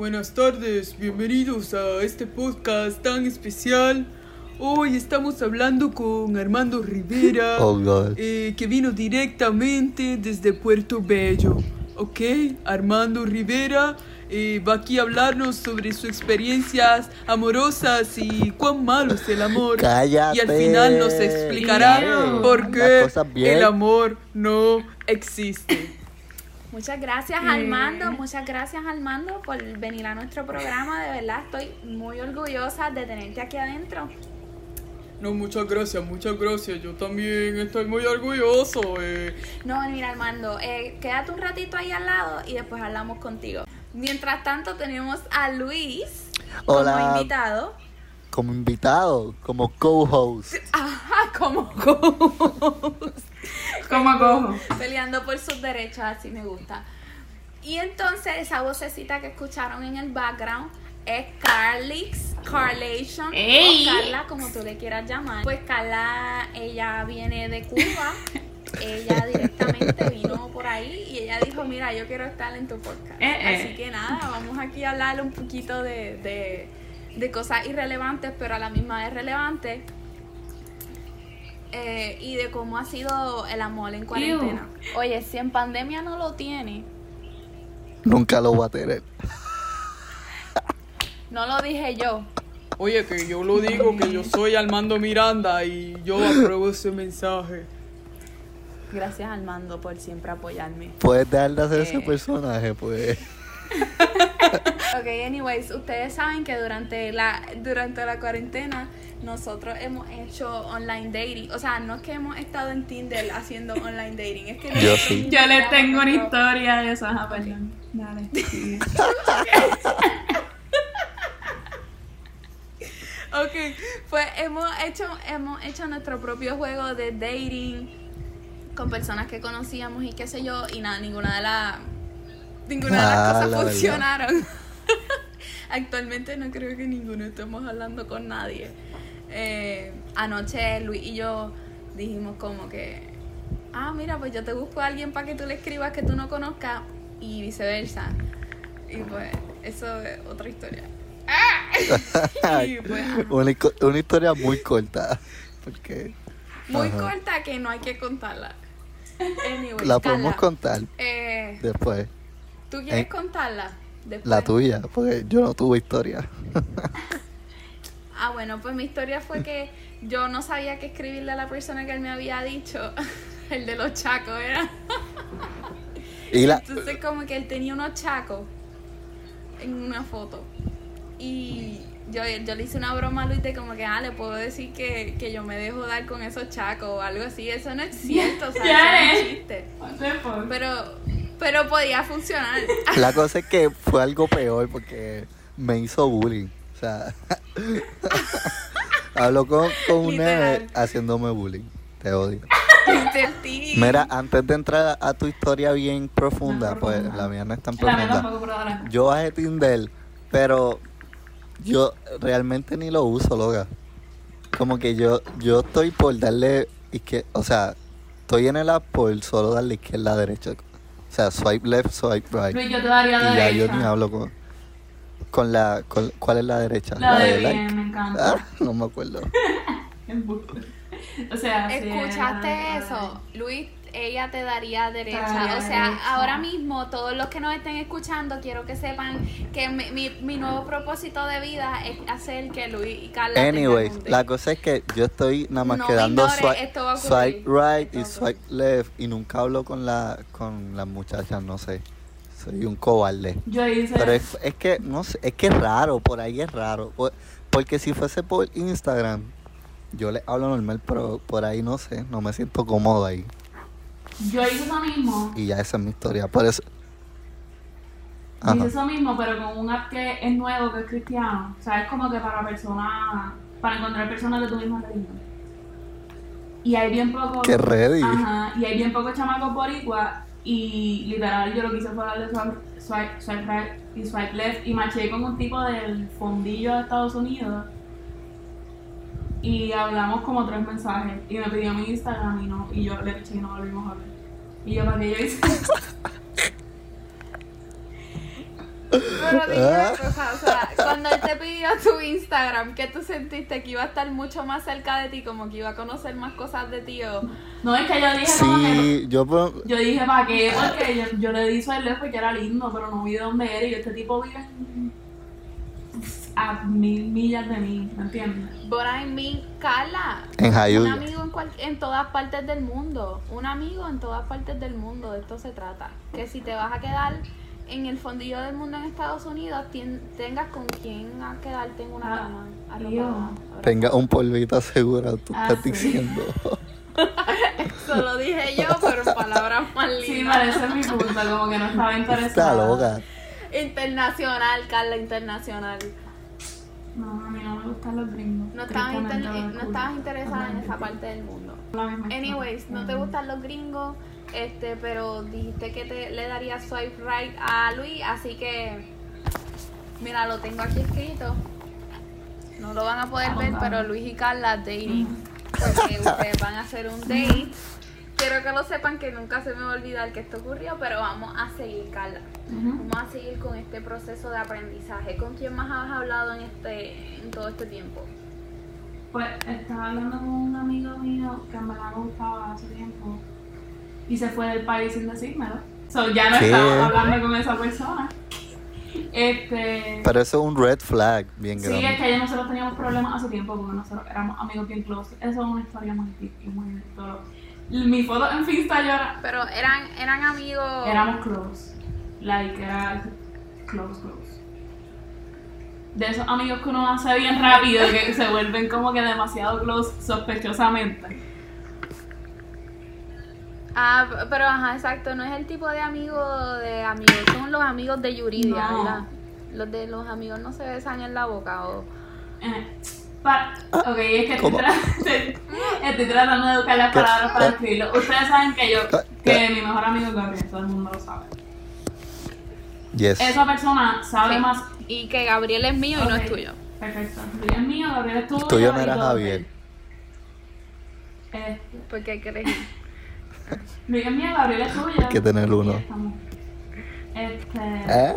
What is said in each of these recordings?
Buenas tardes, bienvenidos a este podcast tan especial. Hoy estamos hablando con Armando Rivera, Oh, eh, que vino directamente desde Puerto Bello. ¿Ok? Armando Rivera eh, va aquí a hablarnos sobre sus experiencias amorosas y cuán malo es el amor. Cállate. Y al final nos explicará por qué el amor no existe. Muchas gracias Armando, muchas gracias Armando por venir a nuestro programa, de verdad estoy muy orgullosa de tenerte aquí adentro. No, muchas gracias, muchas gracias. Yo también estoy muy orgulloso. eh. No, mira Armando, eh, quédate un ratito ahí al lado y después hablamos contigo. Mientras tanto tenemos a Luis Hola. como invitado. Como invitado, como co-host. Ajá, como ¿Cómo cojo? peleando por sus derechos, así me gusta. Y entonces esa vocecita que escucharon en el background es Carlix, Carlation, ¡Ey! o Carla, como tú le quieras llamar. Pues Carla, ella viene de Cuba, ella directamente vino por ahí y ella dijo, mira, yo quiero estar en tu podcast. Eh, eh. Así que nada, vamos aquí a hablar un poquito de, de, de cosas irrelevantes, pero a la misma vez relevantes. Eh, y de cómo ha sido el amor en cuarentena. Oye, si en pandemia no lo tiene, Nunca lo voy a tener. no lo dije yo. Oye, que yo lo digo, que yo soy Armando Miranda y yo apruebo ese mensaje. Gracias Armando por siempre apoyarme. Puedes dejar de hacer ese Eh. personaje, pues. Ok, anyways, ustedes saben que durante la, durante la cuarentena nosotros hemos hecho online dating. O sea, no es que hemos estado en Tinder haciendo online dating, es que Yo nosotros sí. Yo les tengo una historia de eso. Ajá, perdón. Dale. Ok, pues hemos hecho, hemos hecho nuestro propio juego de dating con personas que conocíamos y qué sé yo, y nada, ninguna de las ninguna de las Ah, cosas la funcionaron. Actualmente no creo que ninguno estemos hablando con nadie. Eh, anoche Luis y yo dijimos como que, ah, mira, pues yo te busco a alguien para que tú le escribas que tú no conozcas y viceversa. Y pues eso es otra historia. Y pues, una, una historia muy corta. Porque Muy Ajá. corta que no hay que contarla. Anyway, la podemos Carla, contar eh, después. ¿Tú quieres Eh, contarla? Después? La tuya, porque yo no tuve historia. Ah, bueno, pues mi historia fue que yo no sabía qué escribirle a la persona que él me había dicho. El de los chacos, era. Y la. Entonces como que él tenía unos chacos en una foto. Y yo, yo le hice una broma a Luis de como que, ah, le puedo decir que, que yo me dejo dar con esos chacos o algo así. Eso no es cierto, o sea, Ya, eso es eh. un chiste. What the fuck? Pero, pero podía funcionar. La cosa es que fue algo peor porque me hizo bullying. Sea, hablo con, con un nene haciéndome bullying. Te odio. Mira, antes de entrar a tu historia bien profunda, No, pues la mía no es tan profunda. tampoco, pero. Yo bajé Tinder, pero yo realmente ni lo uso, loca. Como que yo, yo estoy por darle, izquier- o sea, estoy en el app por solo darle izquierda a derecha. O sea, swipe left, swipe right. Luis, yo te daría Y ya yo ni hablo con, con la, con, ¿cuál es la derecha? La de like. bien, me encanta. Ah, no me acuerdo. O sea, ¿Escuchaste eso? Luis, ella te daría derecha. Daría o sea, derecha. ahora mismo, todos los que nos estén escuchando, quiero que sepan que mi, mi, mi nuevo propósito de vida es hacer que Luis y Carla Anyways, la cosa es que yo estoy nada más No que me dando ignores, swipe, right y Esto swipe left y nunca hablo con la con las muchachas, no sé. Soy un cobarde. Yo hice. Pero es, es que, no sé, es que es raro, por ahí es raro. Por- porque si fuese por Instagram, yo le hablo normal, pero por ahí no sé, no me siento cómodo ahí. Yo hice eso mismo. Y ya esa es mi historia. Por eso. Hice Ajá. eso mismo, pero con un app que es nuevo, que es cristiano. O sea, es como que para personas, para encontrar personas de tu misma religión. Y hay bien poco. Qué ready. Ajá, y hay bien pocos chamacos boricua. Y literal, yo lo que hice fue darle swipe, swipe, swipe right y swipe left. Y marché con un tipo del fondillo de Estados Unidos. Y hablamos como tres mensajes. Y me pidió mi Instagram y, no, y yo le piché y no volvimos a ver. Y yo, ¿para qué yo hice? Pero dime una cosa, o sea, cuando él te pidió tu Instagram, ¿qué tú sentiste? ¿Que iba a estar mucho más cerca de ti? ¿Como que iba a conocer más cosas de ti? O... No, es que yo dije como que... Sí, yo pues, Yo dije, ¿para qué? Porque yo, yo le di suerte porque era lindo, pero no vi de dónde era. Y este tipo vive a mil millas de mí, ¿me entiendes? But I mean, Carla. En Un amigo en, cual- en todas partes del mundo. Un amigo en todas partes del mundo. De esto se trata. Que si te vas a quedar en el fondillo del mundo en Estados Unidos, tien- tengas con quien a quedarte en una Ah, cama. arropada, tenga un polvito asegurado, tú Ah, estás sí. diciendo. Eso lo dije yo, pero en palabras más lindas. Sí, parece mi punto, como que no estaba interesada. Está loca. Internacional, Carla, internacional. No, a mí no me gustan los gringos. No estabas, inter- no estabas interesada en esa parte del mundo. Anyways, no te gustan los gringos, este, pero dijiste que te le darías swipe right a Luis, así que mira, lo tengo aquí escrito. No lo van a poder ver, pero Luis y Carla dating. Porque ustedes van a hacer un date. Quiero que lo sepan que nunca se me va a olvidar que esto ocurrió, pero vamos a seguir, Carla. Vamos a seguir con este proceso de aprendizaje. ¿Con quién más has hablado en este, en todo este tiempo? Pues estaba hablando con un amigo mío que me gustaba hace tiempo y se fue del país sin decírmelo. So, ya no ¿Qué? estaba hablando con esa persona. Este. Pero eso es un red flag bien Sí, es grande. que ya nosotros teníamos problemas hace tiempo porque nosotros éramos amigos bien close. Eso es una historia muy y muy todo. Mi foto en Finsta yo era. Pero eran, eran amigos. Éramos close. Like, era close, close. De esos amigos que uno hace bien rápido que se vuelven como que demasiado close sospechosamente. Ah, pero ajá, exacto, no es el tipo de amigo de amigos, son los amigos de Yuridia, No. ¿verdad? Los de los amigos no se besan en la boca o... Eh, pa- ok, es que estoy, tratando de buscar las palabras para escribirlo. Ustedes saben que yo, que mi mejor amigo es Gabriel, todo el mundo lo sabe. Yes. Esa persona sabe Sí. más. Y que Gabriel es mío y no es tuyo. Perfecto. Gabriel es mío, Gabriel es tuyo. Tuyo no era Javier. Este, Porque hay que es mío, Gabriel es tuyo. Hay que tener uno. Este. Ah.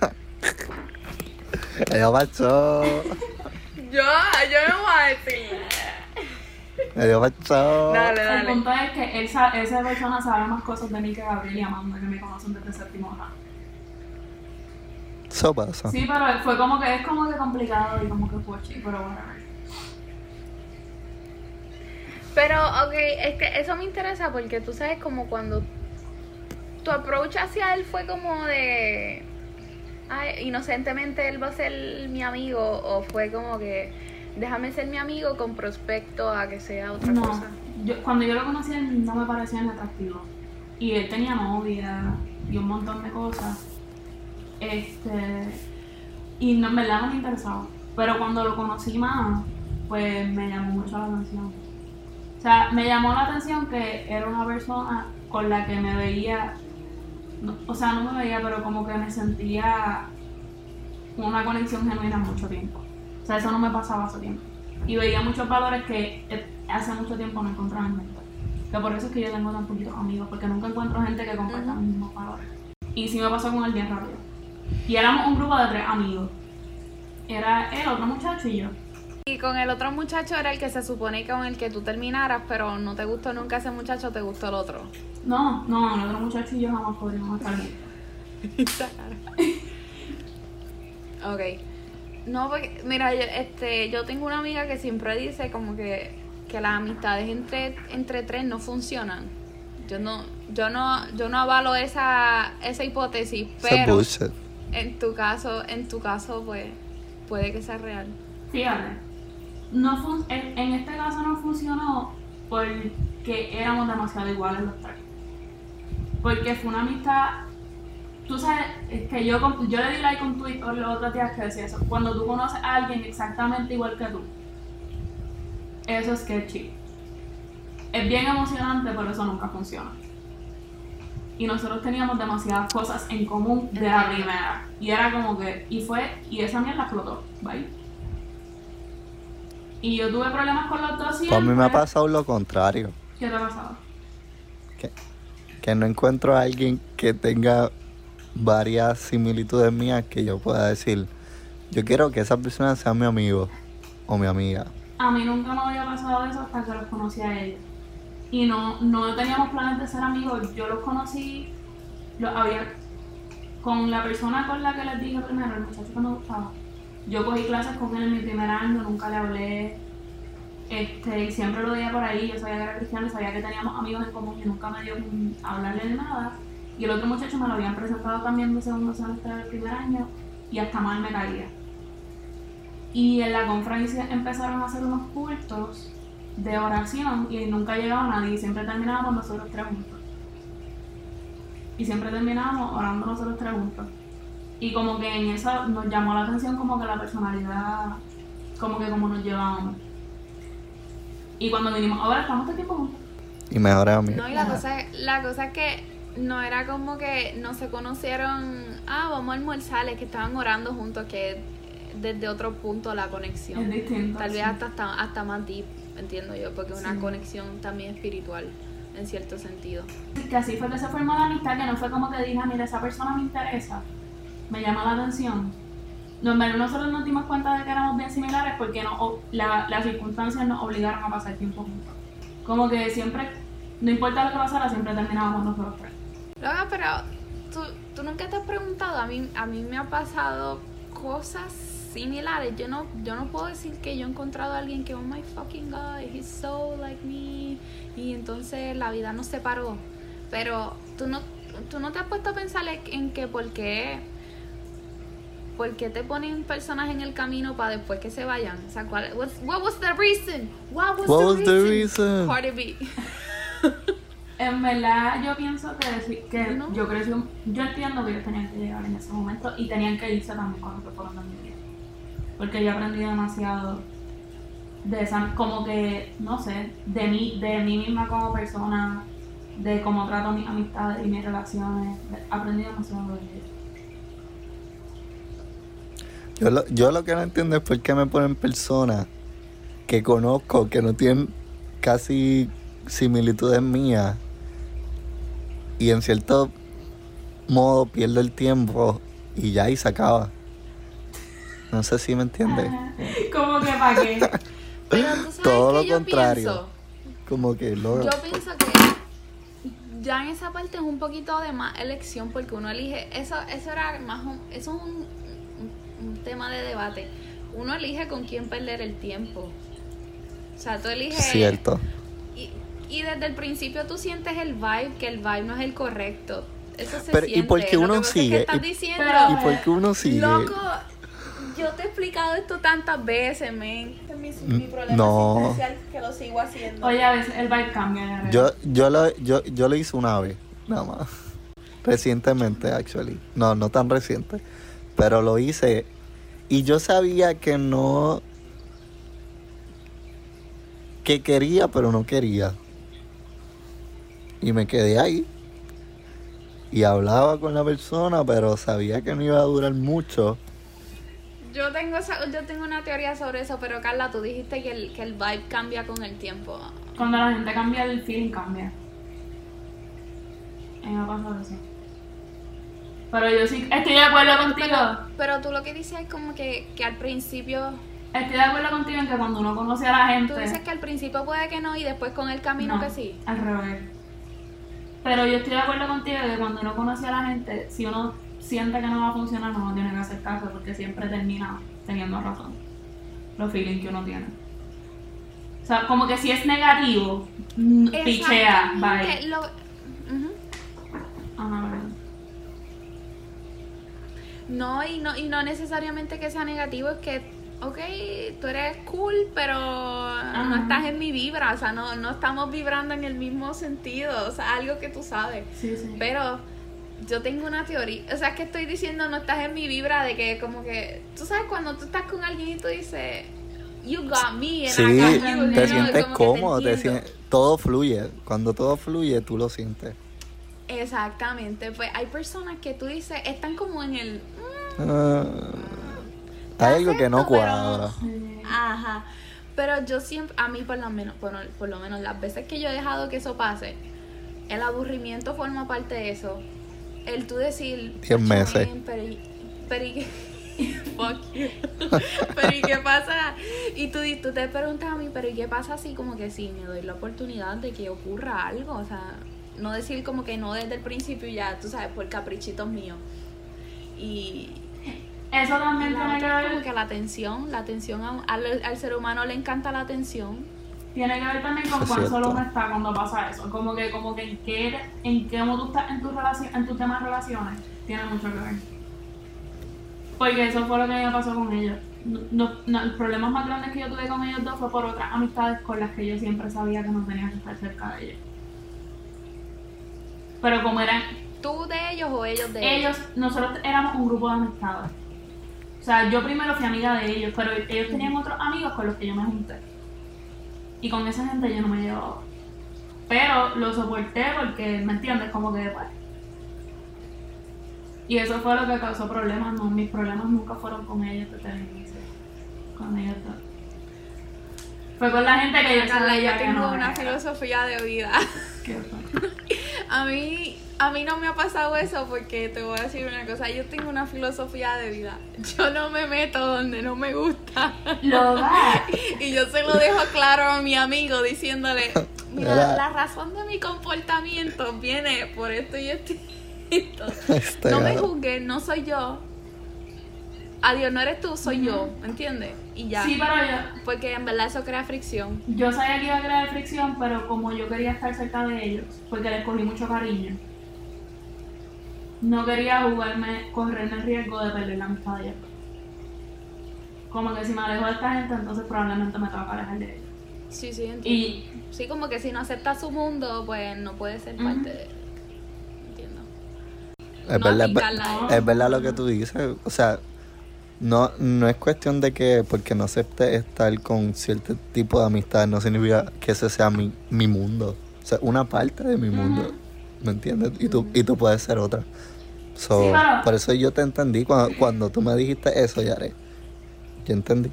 Ella pasó. Yo, yo no voy a decir. Ella pasó. Dale, El dale. punto es que él sa- esa persona sabe más cosas de mí que Gabriel y Amanda, que me conocen desde séptimo grado. Eso pasa. Sí, pero fue como que es como que complicado y como que pochi, pero bueno. Pero, ok, este, eso me interesa porque tú sabes como cuando tu approach hacia él fue como de... Ay, inocentemente él va a ser mi amigo o fue como que déjame ser mi amigo con prospecto a que sea otra No, cosa. yo, cuando yo lo conocí él no me parecía ni atractivo. Y él tenía novia y un montón de cosas. Este. Y no, en verdad no me interesaba. Pero cuando lo conocí más, pues me llamó mucho la atención. O sea, me llamó la atención que era una persona con la que me veía. no- o sea, no me veía, pero como que me sentía una conexión genuina mucho tiempo. O sea, eso no me pasaba hace tiempo. Y veía muchos valores que eh, hace mucho tiempo no encontraba en gente. Que por eso es que yo tengo tan poquitos amigos, porque nunca encuentro gente que comparta Ujú. los mismos valores. Y sí me pasó con él bien rápido. Y éramos un grupo de tres amigos. Era él, otro muchacho y yo. Y con el otro muchacho era el que se supone que con el que tú terminaras, pero no te gustó nunca ese muchacho, te gustó el otro. No, no, el otro muchacho y yo jamás podríamos estar juntos. Ok. No, porque, mira, yo, este, yo tengo una amiga que siempre dice como que, que las amistades entre, entre tres no funcionan. Yo no, yo no, yo no avalo esa, esa hipótesis, pero en tu caso, en tu caso, pues, puede que sea real. Fíjate, no fun- en, en este caso no funcionó porque éramos demasiado iguales los tres. Porque fue una amistad. Tú sabes, es que yo, yo le di like un tweet o los otros días que decía eso. Cuando tú conoces a alguien exactamente igual que tú, eso es sketchy. Es bien emocionante, pero eso nunca funciona. Y nosotros teníamos demasiadas cosas en común de la primera. Y era como que, y fue, y esa mierda explotó, ¿vale? Y yo tuve problemas con los dos Pues a mí me ha siempre. pasado lo contrario. ¿Qué te ha pasado? Que, que no encuentro a alguien que tenga varias similitudes mías que yo pueda decir, yo quiero que esa persona sea mi amigo o mi amiga. A mí nunca me había pasado eso hasta que los conocí a ellos. Y no, no teníamos planes de ser amigos. Yo los conocí, los había, con la persona con la que les dije primero, el muchacho que me gustaba. Yo cogí clases con él en mi primer año, nunca le hablé. Este, y siempre lo veía por ahí, yo sabía que era cristiano sabía que teníamos amigos en común y nunca me dio con hablarle de nada. Y el otro muchacho me lo habían presentado también de segundo semestre del primer año y hasta mal me caía. Y en la conferencia empezaron a hacer unos cultos de oración y nunca llegaba nadie y siempre terminábamos nosotros tres juntos. Y siempre terminábamos orando nosotros tres juntos. Y como que en eso nos llamó la atención como que la personalidad, como que como nos llevábamos. Y cuando vinimos, ahora estamos todo tiempo juntos. Y mejores amigos. No, y la cosa, la cosa es que no era como que no se conocieron, ah, vamos a almorzar, es que estaban orando juntos, que desde otro punto la conexión. Es distinto. Tal vez sí. hasta, hasta, hasta más deep, entiendo yo, porque es una Sí. conexión también espiritual, en cierto sentido. Que así fue que se formó la amistad, que no fue como que dije, "Ah, mira, esa persona me interesa, me llama la atención. No, nosotros nos dimos cuenta de que éramos bien similares porque no, la- las circunstancias nos obligaron a pasar tiempo juntos. Como que siempre, no importa lo que pasara, siempre terminábamos nosotros tres. Loca, pero ¿tú, tú nunca te has preguntado, a mí, a mí me ha pasado cosas similares. Yo no, yo no puedo decir que yo he encontrado a alguien que, oh my fucking god, he's so like me. Y entonces la vida nos separó. Pero tú no, tú no te has puesto a pensar en que por qué, por qué te ponen personas en el camino para después que se vayan. O sea, ¿cuál, what's- what was the reason? What was, What the, was the reason? reason? Cardi B. En verdad, yo pienso que, que No. yo crecí, yo entiendo que ellos tenían que llegar en ese momento y tenían que irse también cuando se fueron de mi vida. Porque yo aprendí demasiado de esa, como que, no sé, de mí, de mí misma como persona, de cómo trato mis amistades y mis relaciones. Aprendí demasiado de ellos. Yo lo, yo lo que no entiendo es por qué me ponen personas que conozco que no tienen casi similitudes mías y en cierto modo pierdo el tiempo y ya y se acaba. No sé si me entiendes. Como que para qué. Pero tú sabes Todo que lo yo contrario. pienso. Como que lo... Yo pienso que ya en esa parte es un poquito de más elección porque uno elige, eso, eso era más un, eso es un tema de debate. Uno elige con quién perder el tiempo. O sea, tú eliges Cierto. y, y desde el principio tú sientes el vibe, que el vibe no es el correcto. Eso se Pero, ¿y siente. por qué Lo uno es que sigue? estás ¿Y- diciendo, Pero- ¿Y por qué uno sigue? loco, yo te he explicado esto tantas veces, men. Este es mi, mi problema No. que lo sigo haciendo. Oye, a veces el vibe cambia. Yo, yo, lo, yo, yo lo hice una vez, nada más. Recientemente, actually. No, no tan reciente. Pero lo hice. Y yo sabía que no. Que quería, pero no quería. Y me quedé ahí. Y hablaba con la persona, pero sabía que no iba a durar mucho. Yo tengo, esa- yo tengo una teoría sobre eso, pero Carla, tú dijiste que el, que el vibe cambia con el tiempo. Cuando la gente cambia, el feeling cambia. Me pasa eso. Pero yo sí estoy de acuerdo contigo. Pero, pero tú lo que dices es como que, que al principio, Estoy de acuerdo contigo en que cuando uno conoce a la gente. tú dices que al principio puede que no y después con el camino no, que sí. Al revés. Pero yo estoy de acuerdo contigo de que cuando uno conoce a la gente, si uno siente que no va a funcionar, no tiene que hacer caso porque siempre termina teniendo razón. Los feelings que uno tiene. O sea, como que si es negativo, mm, pichea, bye. lo-. Ajá, verdad. No, y no, y no necesariamente que sea negativo, es que, ok, tú eres cool, pero no estás en mi vibra, o sea, no, no estamos vibrando en el mismo sentido, o sea, algo que tú sabes. Sí, sí. Pero yo tengo una teoría, o sea, es que estoy diciendo no estás en mi vibra de que como que, tú sabes cuando tú estás con alguien y tú dices, you got me, and Sí, I got you, te sientes cómodo, te entiendo. sien- todo fluye. Cuando todo fluye, tú lo sientes. Exactamente, pues hay personas que tú dices, están como en el... Ah, hay algo que no cuadra. Ajá. Pero yo siempre, a mí por lo menos, por, por lo menos las veces que yo he dejado que eso pase, el aburrimiento forma parte de eso. el tú decir... Diez "Tacho, meses. men, Pero, y- pero y qué... Fuck you. pero ¿y qué pasa? Y tú, tú te preguntas a mí, pero ¿y qué pasa así como que sí, me doy la oportunidad de que ocurra algo? O sea, no decir como que no desde el principio ya, tú sabes, por caprichitos míos. Y Eso también la tiene que es como ver, que la atención, la atención a- al, al ser humano le encanta la atención. tiene que ver también con cuán solo uno está cuando pasa eso. Como que, como que en qué, en qué modo tú estás en tu relación, en tus temas de relaciones, tiene mucho que ver. Porque eso fue lo que me pasó con ellos. No, no, no, los problemas más grandes que yo tuve con ellos dos fue por otras amistades con las que yo siempre sabía que no tenía que estar cerca de ellos. Pero como eran ¿Tú de ellos o ellos de ellos, nosotros éramos un grupo de amistades. O sea, yo primero fui amiga de ellos, pero ellos tenían otros amigos con los que yo me junté. Y con esa gente yo no me llevaba. Pero lo soporté porque, ¿me entiendes? Como que pues. Y eso fue lo que causó problemas. No, mis problemas nunca fueron con ellos desde el inicio. Con ellos dos. Fue con la gente que yo Carla, yo tengo no una filosofía de vida. A mí, a mí no me ha pasado eso porque te voy a decir una cosa. Yo tengo una filosofía de vida. Yo no me meto donde no me gusta. Lo da. Y yo se lo dejo claro a mi amigo diciéndole, mira, la razón de mi comportamiento viene por esto y esto. y esto". Este No me gato. juzgues, no soy yo. Adiós, no eres tú, soy yo, ¿me entiendes? Y ya. Sí, pero yo, Porque en verdad eso crea fricción. Yo sabía que iba a crear fricción, pero como yo quería estar cerca de ellos, porque les cogí mucho cariño, no quería jugarme, correrme el riesgo de perder la amistad de ellos. Como que si me alejo de esta gente, entonces probablemente me toca alejar de ellos. Sí, sí, entiendo. Y Sí, como que si no aceptas su mundo, pues no puede ser Ujú. parte de... Entiendo. Es No verdad, es, es verdad lo que tú dices. O sea, no, no es cuestión de que porque no acepte estar con cierto tipo de amistad, no significa que ese sea mi, mi mundo. O sea, una parte de mi mundo. ¿Me entiendes? Y tú, y tú puedes ser otra. So, Sí, Por eso yo te entendí cuando, cuando tú me dijiste eso, Yare. Yo entendí.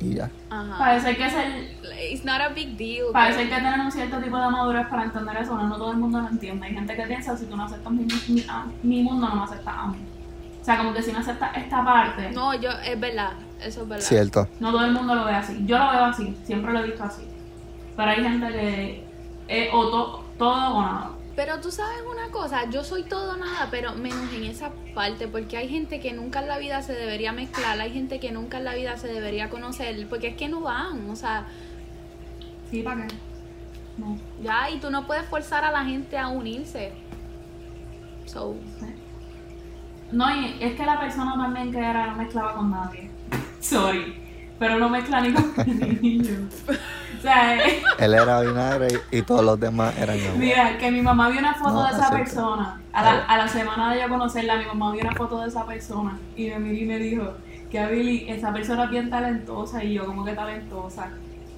Y ya. Ajá. parece que ser, It's not a big deal. parece que tener un cierto tipo de madurez para entender eso, no, no todo el mundo lo entiende. Hay gente que piensa, si tú no aceptas mi, mi, a- mi mundo, no me aceptas a mí. O sea, como que si no aceptas esta parte, no. No, yo, es verdad, eso es verdad. Cierto. todo el mundo lo ve así. Yo lo veo así, siempre lo he visto así. Pero hay gente que es o to- todo o nada. Pero tú sabes una cosa, yo soy todo o nada, pero menos en esa parte, porque hay gente que nunca en la vida se debería mezclar, hay gente que nunca en la vida se debería conocer, porque es que no van, o sea, Sí, ¿para qué? No. ya, y tú no puedes forzar a la gente a unirse. So, No, y es que la persona también que era no mezclaba con nadie. Sorry. Pero no mezcla ni con niños. O sea, eh, Él era vinagre y, y todos los demás eran agua. mira, que mi mamá vio una foto No, de esa persona. A la, a la semana de yo conocerla, mi mamá vio una foto de esa persona. Y me miró y me dijo que a Billy, esa persona es bien talentosa. Y yo, como que talentosa.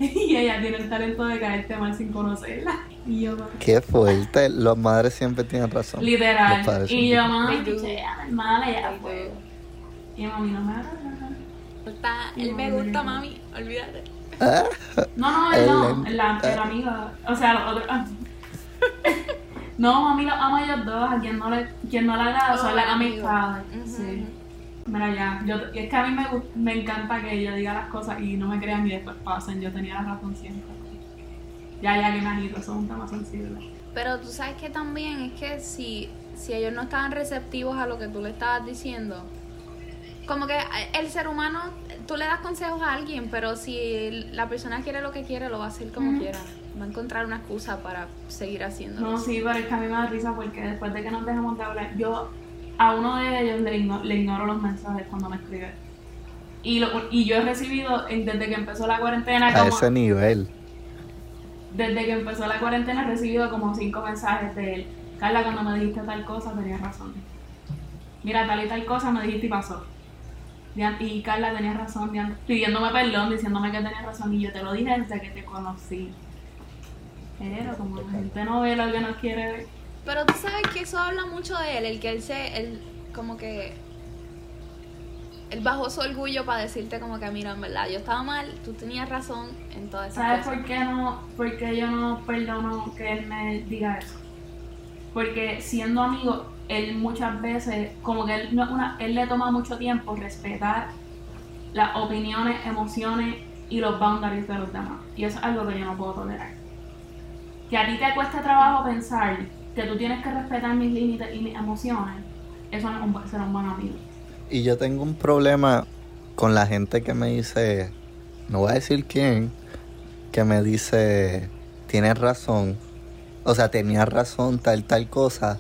Y ella tiene el talento de caerte mal sin conocerla. Y yo, Qué fuerte. Los madres siempre tienen razón. literal. Y yo, mami, pichea, hermana, ya fue. do. Y mami, no me está, él me gusta, mami, olvídate. Ah, No, no, él El no, la, el amigo, o sea, los otros. ah. No, mami los amo a ellos dos, a quien no le, quien no le agrada Oh, son las amistades. Sí. Mira ya, yo, es que a mí me, me encanta que yo diga las cosas y no me crean y después pasen, yo tenía la razón siempre. Ya, ya que me agito, eso es un tema sensible. Pero tú sabes que también es que si, si ellos no estaban receptivos a lo que tú le estabas diciendo, como que el ser humano, tú le das consejos a alguien, pero si la persona quiere lo que quiere, lo va a hacer como quiera. Va a encontrar una excusa para seguir haciéndolo. No, sí, pero es que a mí me da risa porque después de que nos dejamos de hablar, yo a uno de ellos le, igno- le ignoro los mensajes cuando me escribe. Y, lo, y yo he recibido, desde que empezó la cuarentena, a como, ese nivel. desde que empezó la cuarentena he recibido como cinco mensajes de él. Carla, cuando me dijiste tal cosa, tenías razón. Mira, tal y tal cosa me dijiste y pasó. Y Carla tenía razón, pidiéndome perdón, diciéndome que tenía razón. Y yo te lo dije desde que te conocí. Pero como la gente no ve lo que no quiere ver. Pero tú sabes que eso habla mucho de él, el que él se, él como que, él bajó su orgullo para decirte como que, mira, en verdad, yo estaba mal, tú tenías razón en todas esas ¿Sabes cosas. por qué no? Porque yo no perdono que él me diga eso. Porque siendo amigo, él muchas veces, como que él, no una, él le toma mucho tiempo respetar las opiniones, emociones y los boundaries de los demás. Y eso es algo que yo no puedo tolerar. Que a ti te cuesta trabajo pensar que tú tienes que respetar mis límites y mis emociones, eso no es un, ser un buen amigo. Y yo tengo un problema con la gente que me dice, no voy a decir quién, que me dice, tienes razón, o sea, tenía razón, tal, tal cosa,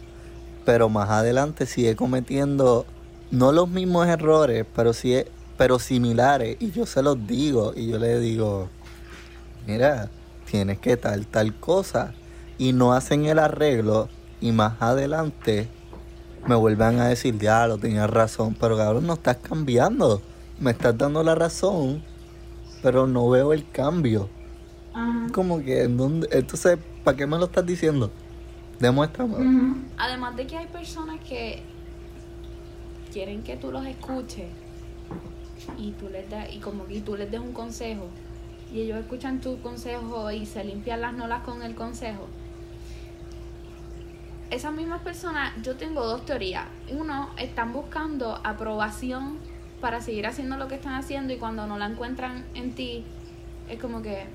pero más adelante sigue cometiendo no los mismos errores, pero sí, pero similares, y yo se los digo, y yo le digo, mira, tienes que tal, tal cosa, y no hacen el arreglo, y más adelante me vuelven a decir, diablo, tenías razón, pero cabrón, no estás cambiando. Me estás dando la razón, pero no veo el cambio. Ajá. Como que, ¿en dónde? Entonces, ¿para qué me lo estás diciendo? Demuéstrame. Además de que hay personas que quieren que tú los escuches y tú les das y como que tú les des un consejo y ellos escuchan tu consejo y se limpian las nolas con el consejo. Esas mismas personas, yo tengo dos teorías. Uno, están buscando aprobación para seguir haciendo lo que están haciendo y cuando no la encuentran en ti, es como que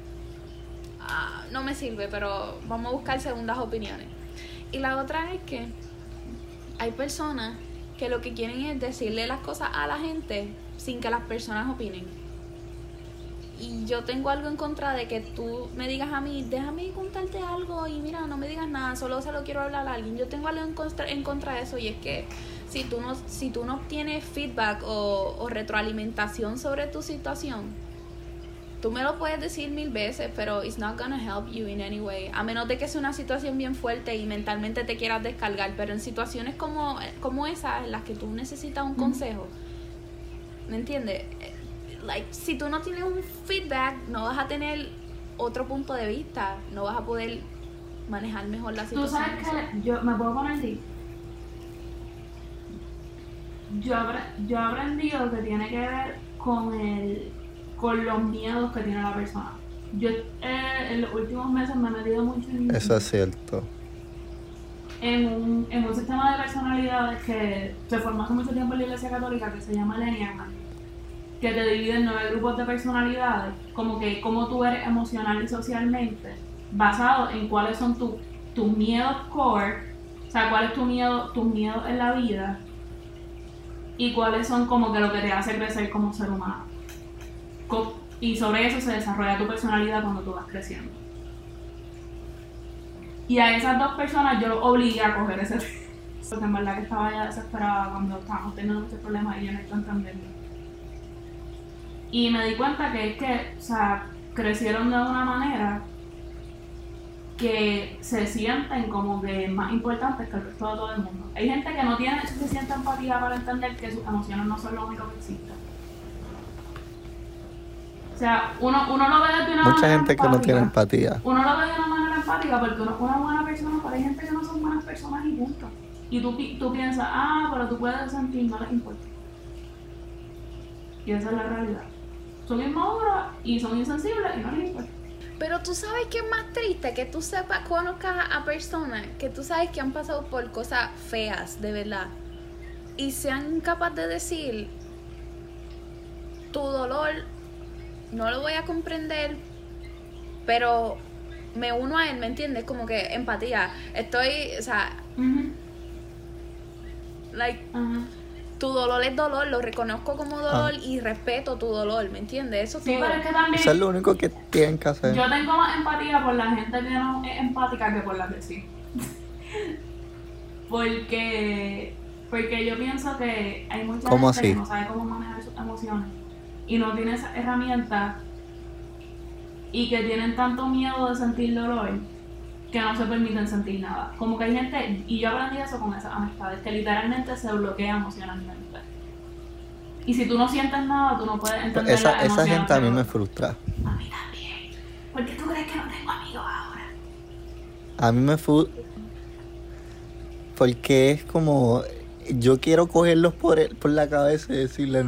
"Ah, no me sirve, pero vamos a buscar segundas opiniones. Y la otra es que hay personas que lo que quieren es decirle las cosas a la gente sin que las personas opinen. Y yo tengo algo en contra de que tú me digas a mí, déjame contarte algo y mira, no me digas nada, solo se lo quiero hablar a alguien. Yo tengo algo en contra, en contra de eso y es que si tú no, si tú no obtienes feedback o, o retroalimentación sobre tu situación, tú me lo puedes decir mil veces, pero it's not gonna help you in any way. A menos de que sea una situación bien fuerte y mentalmente te quieras descargar, pero en situaciones como, como esas, en las que tú necesitas un consejo, ¿me entiendes? Like, si tú no tienes un feedback, no vas a tener otro punto de vista, no vas a poder manejar mejor la Tú situación. sabes que yo me puedo poner ti. Yo, yo he aprendido que tiene que ver con el con los miedos que tiene la persona. Yo eh, en los últimos meses me he metido mucho en, Eso es cierto. en, un, en un sistema de personalidades que se formó hace mucho tiempo en la Iglesia Católica que se llama el Enneagram, que te divide en nueve grupos de personalidades, como que cómo tú eres emocional y socialmente, basado en cuáles son tu- tus miedos core, o sea, cuál es tu tus miedos en la vida y cuáles son como que lo que te hace crecer como ser humano. Y sobre eso se desarrolla tu personalidad cuando tú vas creciendo. Y a esas dos personas yo obligué a coger ese Porque en verdad que estaba ya desesperada cuando estábamos teniendo muchos problemas y yo no estaba entendiendo. Y me di cuenta que es que, o sea, crecieron de una manera que se sienten como que más importantes que el resto de todo el mundo. Hay gente que no tiene suficiente empatía para entender que sus emociones no son lo único que existen. O sea, uno, uno lo ve desde una Mucha manera gente que no tiene empatía. Uno lo ve de una manera empática porque uno es una buena persona, pero hay gente que no son buenas personas y punto. Y tú, tú piensas, ah, pero tú puedes sentir, no les importa. Y esa es la realidad. Son inmaduros y son insensibles y no les importa. Pero tú sabes que es más triste que tú sepas, conozcas a personas que tú sabes que han pasado por cosas feas, de verdad. Y sean capaces de decir, tu dolor no lo voy a comprender, pero me uno a él, ¿me entiendes? Como que empatía. Estoy, o sea, like. Tu dolor es dolor, lo reconozco como dolor y respeto tu dolor, ¿me entiendes? Eso Sí, todo. pero es que también Eso es lo único que tienen que hacer. yo tengo más empatía por la gente que no es empática que por la que sí. porque, porque yo pienso que hay mucha ¿Cómo gente así? que no sabe cómo manejar sus emociones y no tiene esa herramienta y que tienen tanto miedo de sentir dolor que no se permiten sentir nada. Como que hay gente, y yo aprendí eso con esas amistades, que literalmente se bloquea emocionalmente. Y si tú no sientes nada, tú no puedes entender Esa, las esa gente a mí me frustra. A mí también. ¿Por qué tú crees que no tengo amigos ahora? A mí me frustra. Porque es como. Yo quiero cogerlos por, el- por la cabeza y decirles: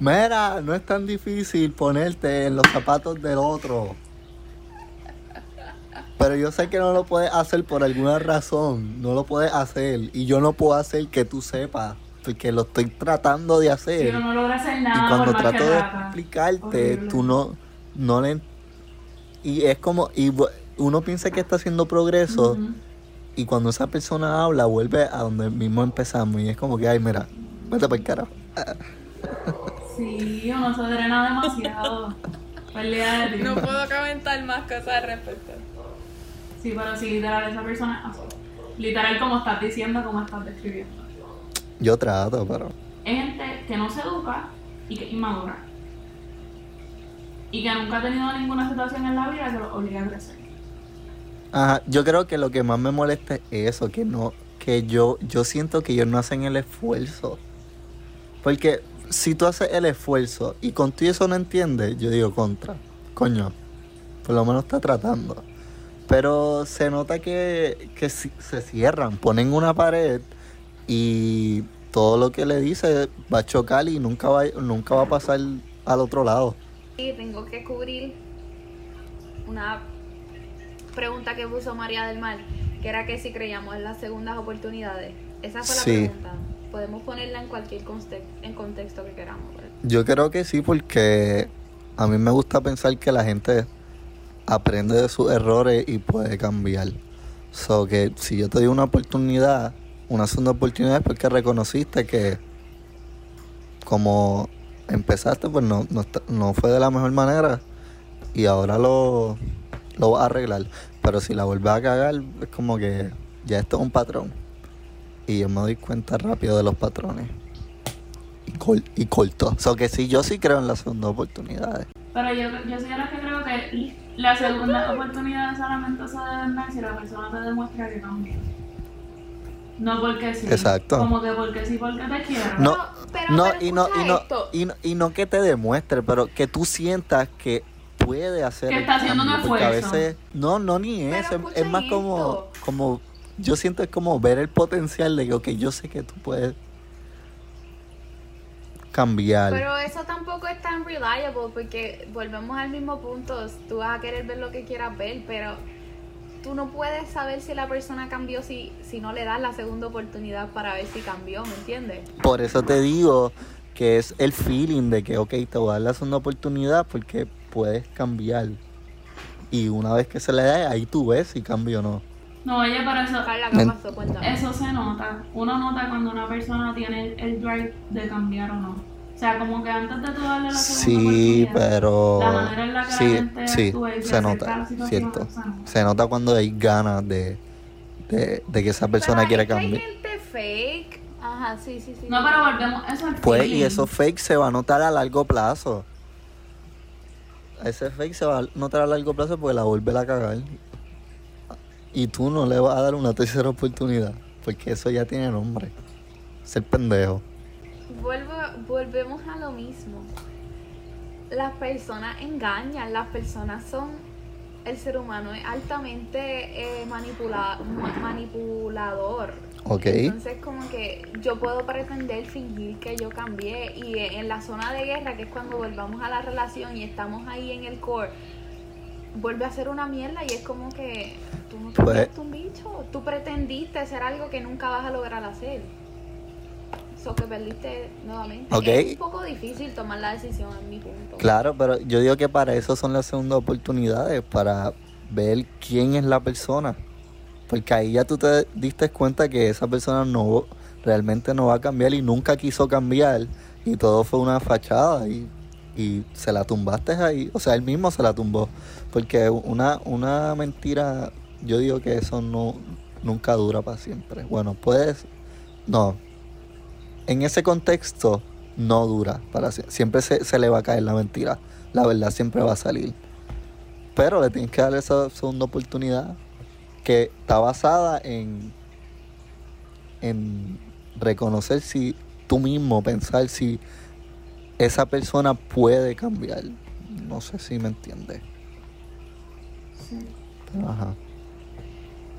Mira, no es tan difícil ponerte en los zapatos del otro. Pero yo sé que no lo puedes hacer por alguna razón. No lo puedes hacer. Y yo no puedo hacer que tú sepas. Porque lo estoy tratando de hacer. Si uno no logra hacer y nada cuando por más trato que de explicarte, Horrible. tú no, no le... Y es como... Y uno piensa que está haciendo progreso. Y cuando esa persona habla, vuelve a donde mismo empezamos. Y es como que, ay, mira, vete para el carajo. Sí, uno se drena demasiado. De No puedo comentar más cosas al respecto. Sí, pero sí, literal, esa persona es así. Literal, como estás diciendo, como estás describiendo. Yo trato, pero... Es gente que no se educa y que es inmadura. Y que nunca ha tenido ninguna situación en la vida que lo obligue a crecer. Ajá, yo creo que lo que más me molesta es eso, que no, que yo, yo siento que ellos no hacen el esfuerzo. Porque si tú haces el esfuerzo y contigo eso no entiendes, yo digo contra. Coño, por lo menos está tratando. Pero se nota que, que se cierran, ponen una pared y todo lo que le dice va a chocar y nunca va, nunca va a pasar al otro lado. Y tengo que cubrir una pregunta que puso María del Mar, que era que si creíamos en las segundas oportunidades. Esa fue la Sí. pregunta. Podemos ponerla en cualquier conte- en contexto que queramos. Yo creo que sí, porque a mí me gusta pensar que la gente aprende de sus errores y puede cambiar. So que si yo te doy una oportunidad, una segunda oportunidad es porque reconociste que como empezaste, pues no, no, no fue de la mejor manera y ahora lo, lo vas a arreglar. Pero si la vuelves a cagar, es como que ya esto es un patrón. Y yo me doy cuenta rápido de los patrones y, col y corto. O sea que sí, yo sí creo en las segundas oportunidades. Pero yo, yo soy de las que creo que la segunda oportunidad solamente se deben dar si la persona te demuestra que cambia. No porque sí. Exacto. Como que porque sí, porque te quiero. No, Pero- no, pero y no, y no, y no, y no que te demuestre, pero que tú sientas que puede hacer Que está haciendo un porque a esfuerzo. veces, no, no ni eso, es- es más como, como, yo siento es como ver el potencial de que, ok, yo sé que tú puedes cambiar. Pero eso tampoco es tan reliable porque volvemos al mismo punto. Tú vas a querer ver lo que quieras ver, pero tú no puedes saber si la persona cambió si, si no le das la segunda oportunidad para ver si cambió, ¿me entiendes? Por eso te digo que es el feeling de que, ok, te voy a dar la segunda oportunidad porque puedes cambiar. Y una vez que se le da, ahí tú ves si cambio o no. No, oye, pero eso, Carla, ¿qué pasó? Cuéntame. eso se nota. Uno nota cuando una persona tiene el, el drive de cambiar o no. O sea, como que antes de tú darle la segunda Sí, oportunidad, pero... La manera en la que la Sí, gente sí, se nota, cierto. se nota. Cuando hay ganas de, de, de que esa persona Pero que cambiar. Hay gente fake. Ajá, sí, sí, sí. No, pero volvemos, eso es Pues, feeling. y eso fake se va a notar a largo plazo. Ese fake se va a notar a largo plazo porque la vuelve a cagar. Y tú no le vas a dar una tercera oportunidad. Porque eso ya tiene nombre. Ser pendejo. Vuelvo, volvemos a lo mismo. Las personas engañan, las personas son. El ser humano es altamente eh, manipula- ma- manipulador. ¿Ok? Entonces, como que yo puedo pretender fingir que yo cambié. Y en la zona de guerra, que es cuando volvamos a la relación y estamos ahí en el core, vuelve a ser una mierda y es como que tú no Pues- cambiaste un bicho. Tú pretendiste ser algo que nunca vas a lograr hacer. Eso que perdiste nuevamente. Ok. Es un poco difícil tomar la decisión en mi punto. Claro, pero yo digo que para eso son las segundas oportunidades. Para ver quién es la persona. Porque ahí ya tú te diste cuenta que esa persona no realmente no va a cambiar y nunca quiso cambiar. Y todo fue una fachada. Y, y se la tumbaste ahí. O sea, él mismo se la tumbó. Porque una, una mentira, yo digo que eso no nunca dura para siempre. Bueno, puedes. No. En ese contexto no dura para siempre se, se le va a caer la mentira. La verdad siempre va a salir. Pero le tienes que dar esa segunda oportunidad que está basada en en reconocer si tú mismo pensar si esa persona puede cambiar. No sé si me entiendes. Sí. Pero ajá.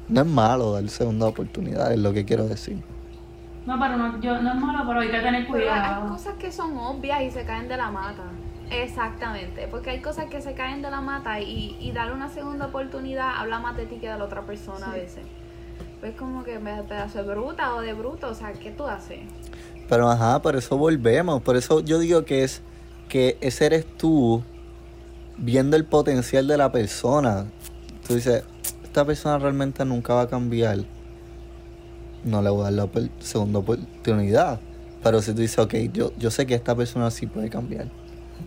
No es malo dar segunda oportunidad, es lo que quiero decir. No, pero no, yo, no es malo, pero hay que tener Pero hay cuidado. cosas que son obvias y se caen de la mata. Exactamente, porque hay cosas que se caen de la mata y, y darle una segunda oportunidad habla más de ti que de la otra persona a veces. Pues como que me pedazo de bruta o de bruto, o sea, ¿qué tú haces? Pero ajá, por eso volvemos. Por eso yo digo que es que ese eres tú viendo el potencial de la persona. Tú dices, esta persona realmente nunca va a cambiar. No le voy a dar la segunda oportunidad. Pero si tú dices, ok, yo, yo sé que esta persona sí puede cambiar.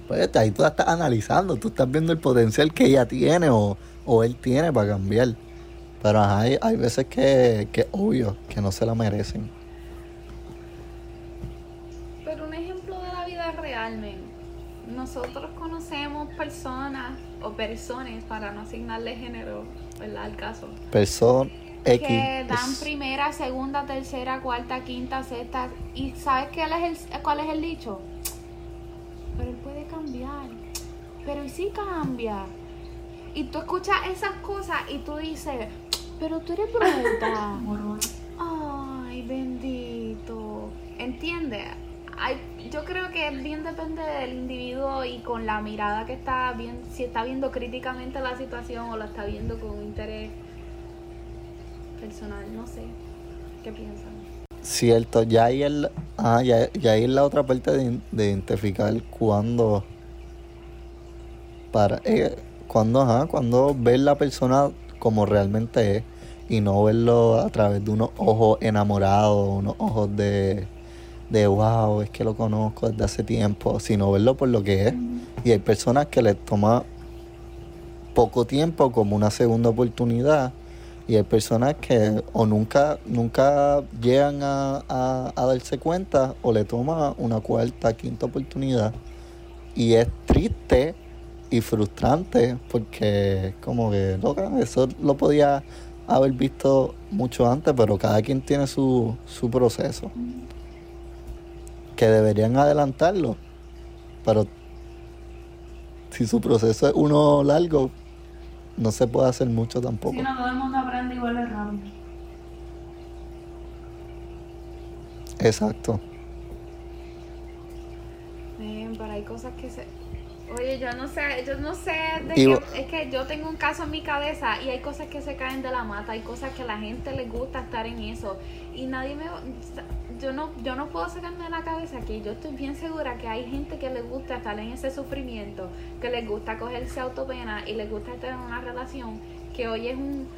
Pues ahí tú la estás analizando, tú estás viendo el potencial que ella tiene o, o él tiene para cambiar. Pero ajá, hay, hay veces que, que es obvio que no se la merecen. Pero un ejemplo de la vida real, men. Nosotros conocemos personas o personas, para no asignarle género, ¿verdad? Al caso. Persona X. que dan primera, segunda, tercera, cuarta, quinta, sexta. ¿Y sabes qué es el, cuál es el dicho? Pero él puede cambiar. Pero ¿y si cambia? Y tú escuchas esas cosas y tú dices, pero tú eres bruta. Ay, bendito. ¿Entiendes? Hay, yo creo que bien depende del individuo y con la mirada que está viendo, si está viendo críticamente la situación o la está viendo con interés personal, no sé. ¿Qué piensan? Cierto, ya ahí es, ah, ya, ya ahí la otra parte de, de identificar cuando para eh, cuando ajá, cuando ver la persona como realmente es y no verlo a través de unos ojos enamorados, unos ojos de, de wow, es que lo conozco desde hace tiempo, sino verlo por lo que es. Y hay personas que les toma poco tiempo como una segunda oportunidad y hay personas que o nunca nunca llegan a, a- darse cuenta o le toma una cuarta, quinta oportunidad. Y es triste y frustrante porque como que loca, eso lo podía haber visto mucho antes, pero cada quien tiene su, su proceso que deberían adelantarlo, pero si su proceso es uno largo, no se puede hacer mucho tampoco. Si no, todo el mundo aprende igual de rápido. Exacto. Ven, pero hay cosas que se... Oye, yo no sé, yo no sé de vo- Es que yo tengo un caso en mi cabeza y hay cosas que se caen de la mata, hay cosas que a la gente les gusta estar en eso. Y nadie me... Yo no, yo no puedo sacarme de la cabeza que yo estoy bien segura que hay gente que les gusta estar en ese sufrimiento, que les gusta cogerse autopena y les gusta estar en una relación que hoy es un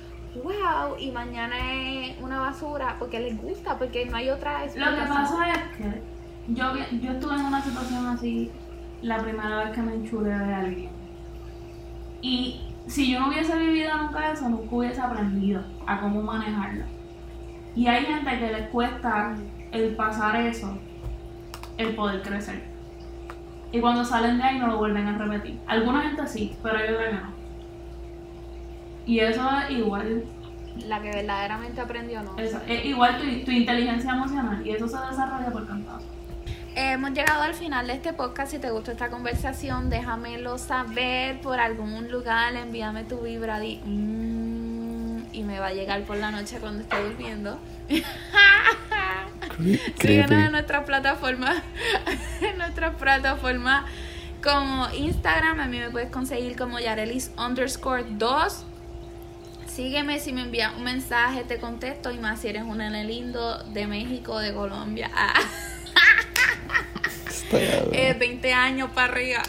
wow y mañana es una basura porque les gusta, porque no hay otra Lo que pasa es que yo, yo estuve en una situación así la primera vez que me enchulé de alguien. Y si yo no hubiese vivido nunca eso, nunca hubiese aprendido a cómo manejarlo. Y hay gente que les cuesta el pasar eso, el poder crecer. Y cuando salen de ahí no lo vuelven a repetir. Alguna gente sí, pero hay otra que no. Y eso es igual La que verdaderamente aprendió no. Eso, es igual tu, tu inteligencia emocional y eso se desarrolla por cantazo. Hemos llegado al final de este podcast. Si te gustó esta conversación, déjamelo saber por algún lugar. Envíame tu vibra di, "Mm", y me va a llegar por la noche cuando esté durmiendo. Creepy. en nuestra plataforma, en nuestra plataforma como Instagram. A mí me puedes conseguir como Yarelis underscore 2. Sígueme si me envías un mensaje, te contesto. Y más si eres un nene lindo de México, de Colombia. Eh, 20 años para arriba.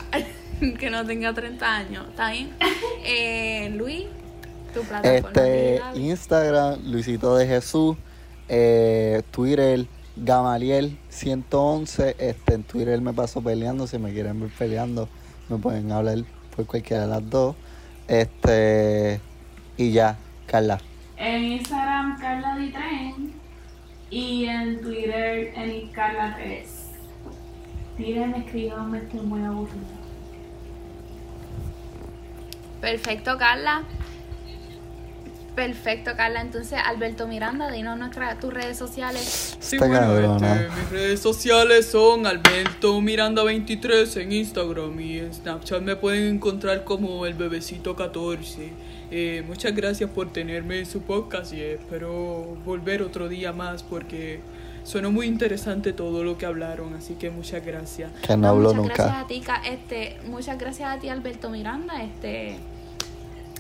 que no tenga 30 años. ¿Está bien? Eh, Luis, tu plataforma. Este. Instagram, Luisito de Jesús, eh, Twitter, Gamaliel 111, este, en Twitter me paso peleando, si me quieren ver peleando, me pueden hablar por cualquiera de las dos. Este, y ya, Carla. En Instagram, Carla Ditren. Y en Twitter, en Carla 3. Tírenme, escríbanme, estoy muy aburrida. Perfecto, Carla. Perfecto, Carla. Entonces, Alberto Miranda, dinos nuestra, tus redes sociales. Sí, Está bueno, este, mis redes sociales son Alberto Miranda 23 en Instagram y en Snapchat me pueden encontrar como el bebecito 14. Eh, muchas gracias por tenerme en su podcast y espero volver otro día más porque Sonó muy interesante todo lo que hablaron, así que muchas gracias. Que no hablo muchas gracias nunca. a ti, este, muchas gracias a ti, Alberto Miranda. Este,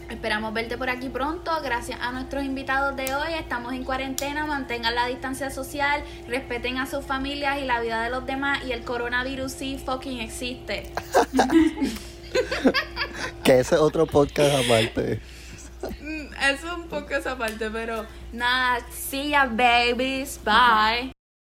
esperamos verte por aquí pronto. Gracias a nuestros invitados de hoy. Estamos en cuarentena, mantengan la distancia social, respeten a sus familias y la vida de los demás. Y el coronavirus sí fucking existe. Que ese es otro podcast aparte. Mm, Eso es un poco esa parte, pero nada, see ya babies, bye.